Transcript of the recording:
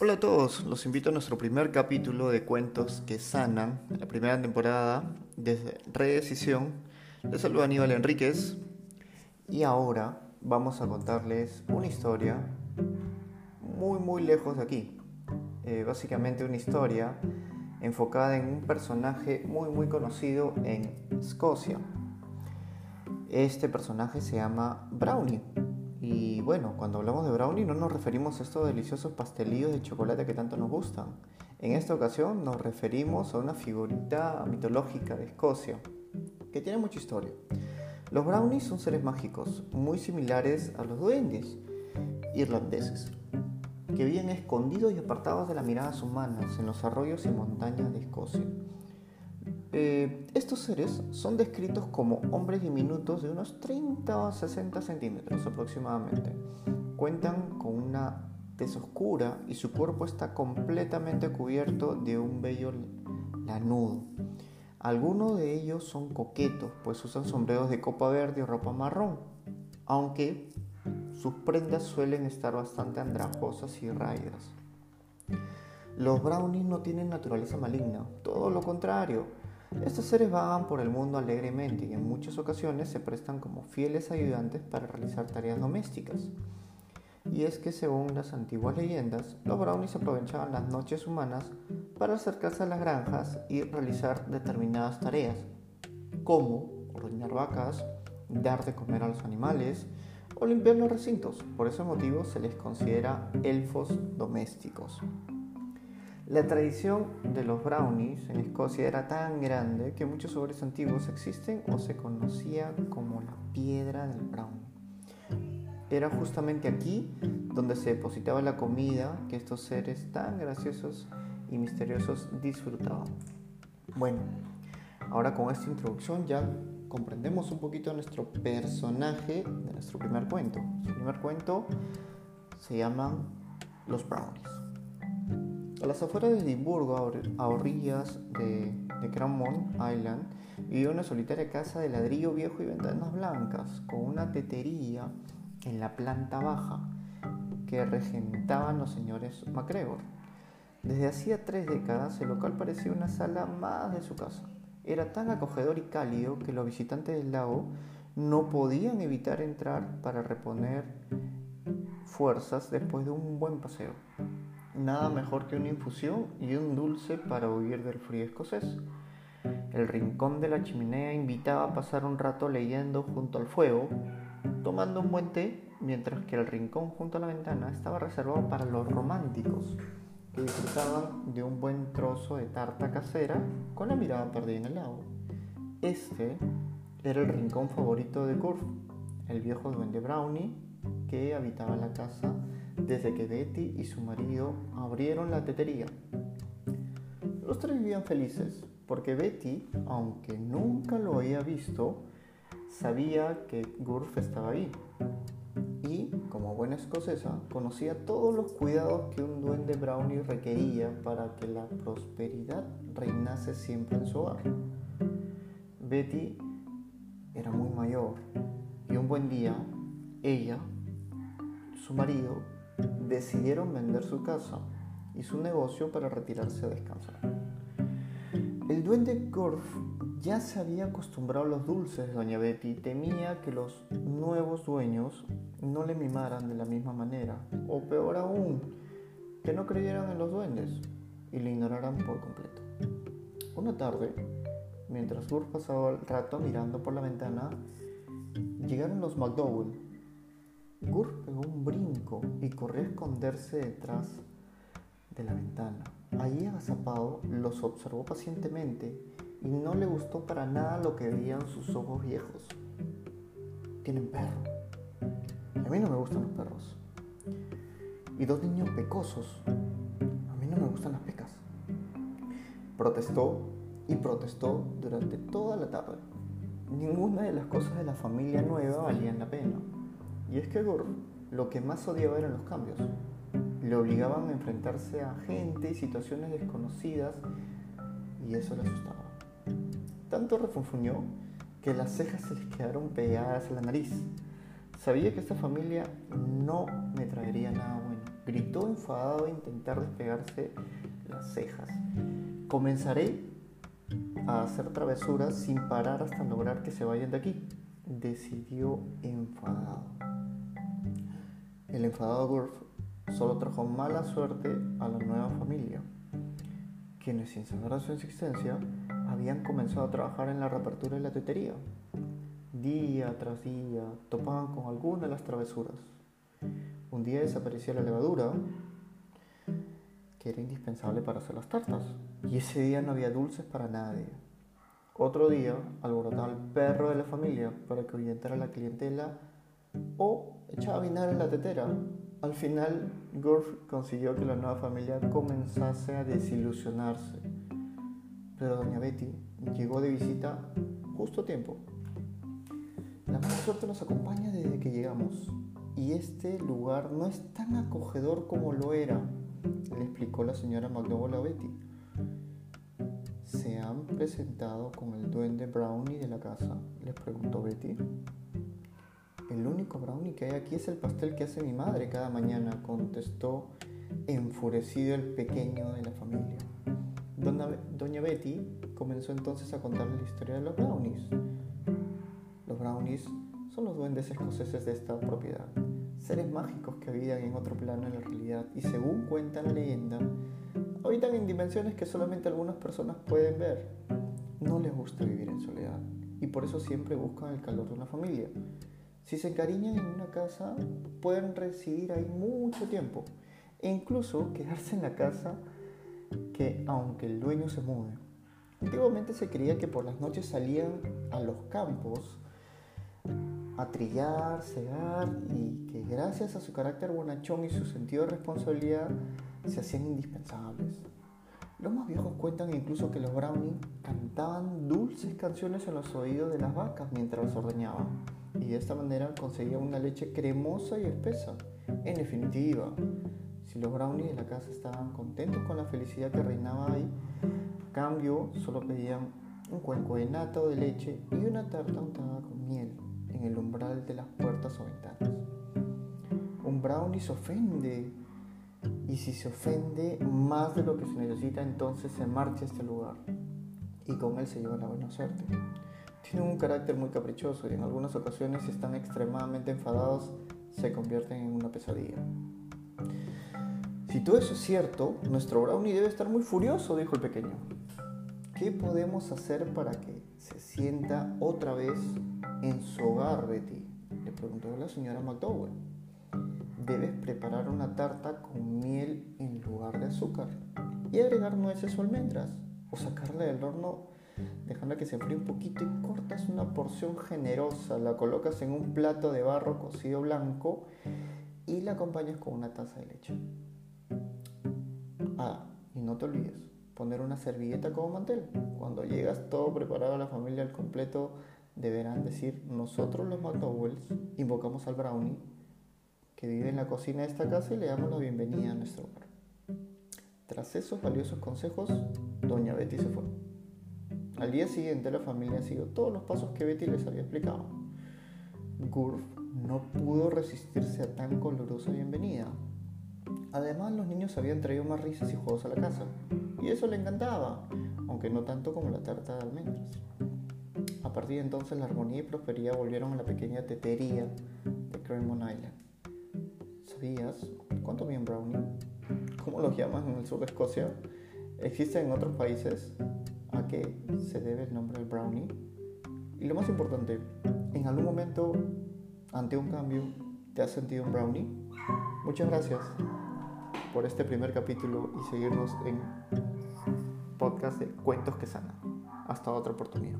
Hola a todos, los invito a nuestro primer capítulo de Cuentos que Sanan, la primera temporada desde Redecisión. Les saluda Aníbal Enríquez y ahora vamos a contarles una historia muy muy lejos de aquí. Eh, básicamente una historia enfocada en un personaje muy muy conocido en Escocia. Este personaje se llama Brownie y bueno, cuando hablamos de brownie no nos referimos a estos deliciosos pastelillos de chocolate que tanto nos gustan. En esta ocasión nos referimos a una figurita mitológica de Escocia, que tiene mucha historia. Los brownies son seres mágicos, muy similares a los duendes irlandeses, que viven escondidos y apartados de las miradas humanas en los arroyos y montañas de Escocia. Eh, estos seres son descritos como hombres diminutos de unos 30 o 60 centímetros aproximadamente. Cuentan con una tez oscura y su cuerpo está completamente cubierto de un vello lanudo. Algunos de ellos son coquetos, pues usan sombreros de copa verde o ropa marrón, aunque sus prendas suelen estar bastante andrajosas y raídas. Los brownies no tienen naturaleza maligna, todo lo contrario, estos seres vagan por el mundo alegremente y en muchas ocasiones se prestan como fieles ayudantes para realizar tareas domésticas. Y es que según las antiguas leyendas, los brownies aprovechaban las noches humanas para acercarse a las granjas y realizar determinadas tareas, como ordeñar vacas, dar de comer a los animales o limpiar los recintos. Por ese motivo se les considera elfos domésticos. La tradición de los brownies en Escocia era tan grande que muchos sobres antiguos existen o se conocía como la piedra del brownie. Era justamente aquí donde se depositaba la comida que estos seres tan graciosos y misteriosos disfrutaban. Bueno, ahora con esta introducción ya comprendemos un poquito nuestro personaje de nuestro primer cuento. Su primer cuento se llama Los Brownies. A las afueras de Edimburgo, a orillas de, de Island, vivía una solitaria casa de ladrillo viejo y ventanas blancas, con una tetería en la planta baja que regentaban los señores MacGregor. Desde hacía tres décadas el local parecía una sala más de su casa. Era tan acogedor y cálido que los visitantes del lago no podían evitar entrar para reponer fuerzas después de un buen paseo nada mejor que una infusión y un dulce para huir del frío escocés. El rincón de la chimenea invitaba a pasar un rato leyendo junto al fuego, tomando un buen té, mientras que el rincón junto a la ventana estaba reservado para los románticos, que disfrutaban de un buen trozo de tarta casera con la mirada perdida en el lago. Este era el rincón favorito de Kurf, el viejo duende Brownie que habitaba la casa desde que Betty y su marido abrieron la tetería. Los tres vivían felices porque Betty, aunque nunca lo había visto, sabía que Gurf estaba ahí. Y, como buena escocesa, conocía todos los cuidados que un duende brownie requería para que la prosperidad reinase siempre en su hogar. Betty era muy mayor y un buen día ella, su marido decidieron vender su casa y su negocio para retirarse a descansar. El duende Gorf ya se había acostumbrado a los dulces de Doña Betty y temía que los nuevos dueños no le mimaran de la misma manera, o peor aún, que no creyeran en los duendes y le ignoraran por completo. Una tarde, mientras Gorf pasaba el rato mirando por la ventana, llegaron los McDowell y corrió a esconderse detrás de la ventana. Allí agazapado los observó pacientemente y no le gustó para nada lo que veían sus ojos viejos. Tienen perro. A mí no me gustan los perros. Y dos niños pecosos. A mí no me gustan las pecas. Protestó y protestó durante toda la tarde. Ninguna de las cosas de la familia nueva valían la pena. Y es que Gore lo que más odiaba eran los cambios. Le obligaban a enfrentarse a gente y situaciones desconocidas y eso le asustaba. Tanto refunfuñó que las cejas se le quedaron pegadas a la nariz. Sabía que esta familia no me traería nada bueno. gritó enfadado a intentar despegarse las cejas. Comenzaré a hacer travesuras sin parar hasta lograr que se vayan de aquí, decidió enfadado. El enfadado Gurf solo trajo mala suerte a la nueva familia, quienes sin saber de su existencia habían comenzado a trabajar en la reapertura de la tetería. Día tras día topaban con alguna de las travesuras. Un día desaparecía la levadura, que era indispensable para hacer las tartas, y ese día no había dulces para nadie. Otro día alborotaba al perro de la familia para que ahuyentara a la clientela o echaba vinagre en la tetera. Al final, Gurf consiguió que la nueva familia comenzase a desilusionarse. Pero doña Betty llegó de visita justo a tiempo. La mala suerte nos acompaña desde que llegamos y este lugar no es tan acogedor como lo era, le explicó la señora McDowell a Betty. ¿Se han presentado con el duende brownie de la casa? les preguntó Betty. El único brownie que hay aquí es el pastel que hace mi madre cada mañana, contestó enfurecido el pequeño de la familia. Doña Betty comenzó entonces a contarle la historia de los brownies. Los brownies son los duendes escoceses de esta propiedad, seres mágicos que habitan en otro plano en la realidad y según cuenta la leyenda, habitan en dimensiones que solamente algunas personas pueden ver. No les gusta vivir en soledad y por eso siempre buscan el calor de una familia. Si se encariñan en una casa, pueden residir ahí mucho tiempo e incluso quedarse en la casa que aunque el dueño se mude. Antiguamente se creía que por las noches salían a los campos a trillar, cegar y que gracias a su carácter bonachón y su sentido de responsabilidad se hacían indispensables. Los más viejos cuentan incluso que los brownies cantaban dulces canciones en los oídos de las vacas mientras las ordeñaban y de esta manera conseguían una leche cremosa y espesa. En definitiva, si los brownies de la casa estaban contentos con la felicidad que reinaba ahí, a cambio solo pedían un cuenco de nata o de leche y una tarta untada con miel en el umbral de las puertas o ventanas. Un brownie se ofende y si se ofende más de lo que se necesita entonces se marcha a este lugar y con él se lleva la buena suerte. Tienen un carácter muy caprichoso y en algunas ocasiones si están extremadamente enfadados se convierten en una pesadilla. Si todo eso es cierto, nuestro brownie debe estar muy furioso, dijo el pequeño. ¿Qué podemos hacer para que se sienta otra vez en su hogar, Betty? Le preguntó la señora McDowell. Debes preparar una tarta con miel en lugar de azúcar y agregar nueces o almendras o sacarla del horno dejando que se enfríe un poquito y cortas una porción generosa, la colocas en un plato de barro cocido blanco y la acompañas con una taza de leche. Ah, y no te olvides, poner una servilleta como mantel. Cuando llegas todo preparado a la familia al completo, deberán decir, nosotros los McDowells invocamos al brownie que vive en la cocina de esta casa y le damos la bienvenida a nuestro hogar. Tras esos valiosos consejos, doña Betty se fue. Al día siguiente la familia siguió todos los pasos que Betty les había explicado. Gurf no pudo resistirse a tan colorosa bienvenida Además, los niños habían traído más risas y juegos a la casa, y eso le encantaba, aunque no tanto como la tarta de almendras. A partir de entonces, la armonía y prosperidad volvieron a la pequeña tetería de Cremon Island. ¿Sabías cuánto bien brownie? ¿Cómo los llaman en el sur de Escocia? ¿Existen en otros países a qué se debe el nombre del brownie? Y lo más importante, ¿en algún momento, ante un cambio, te has sentido un brownie? Muchas gracias por este primer capítulo y seguirnos en podcast de Cuentos que Sanan. Hasta otra oportunidad.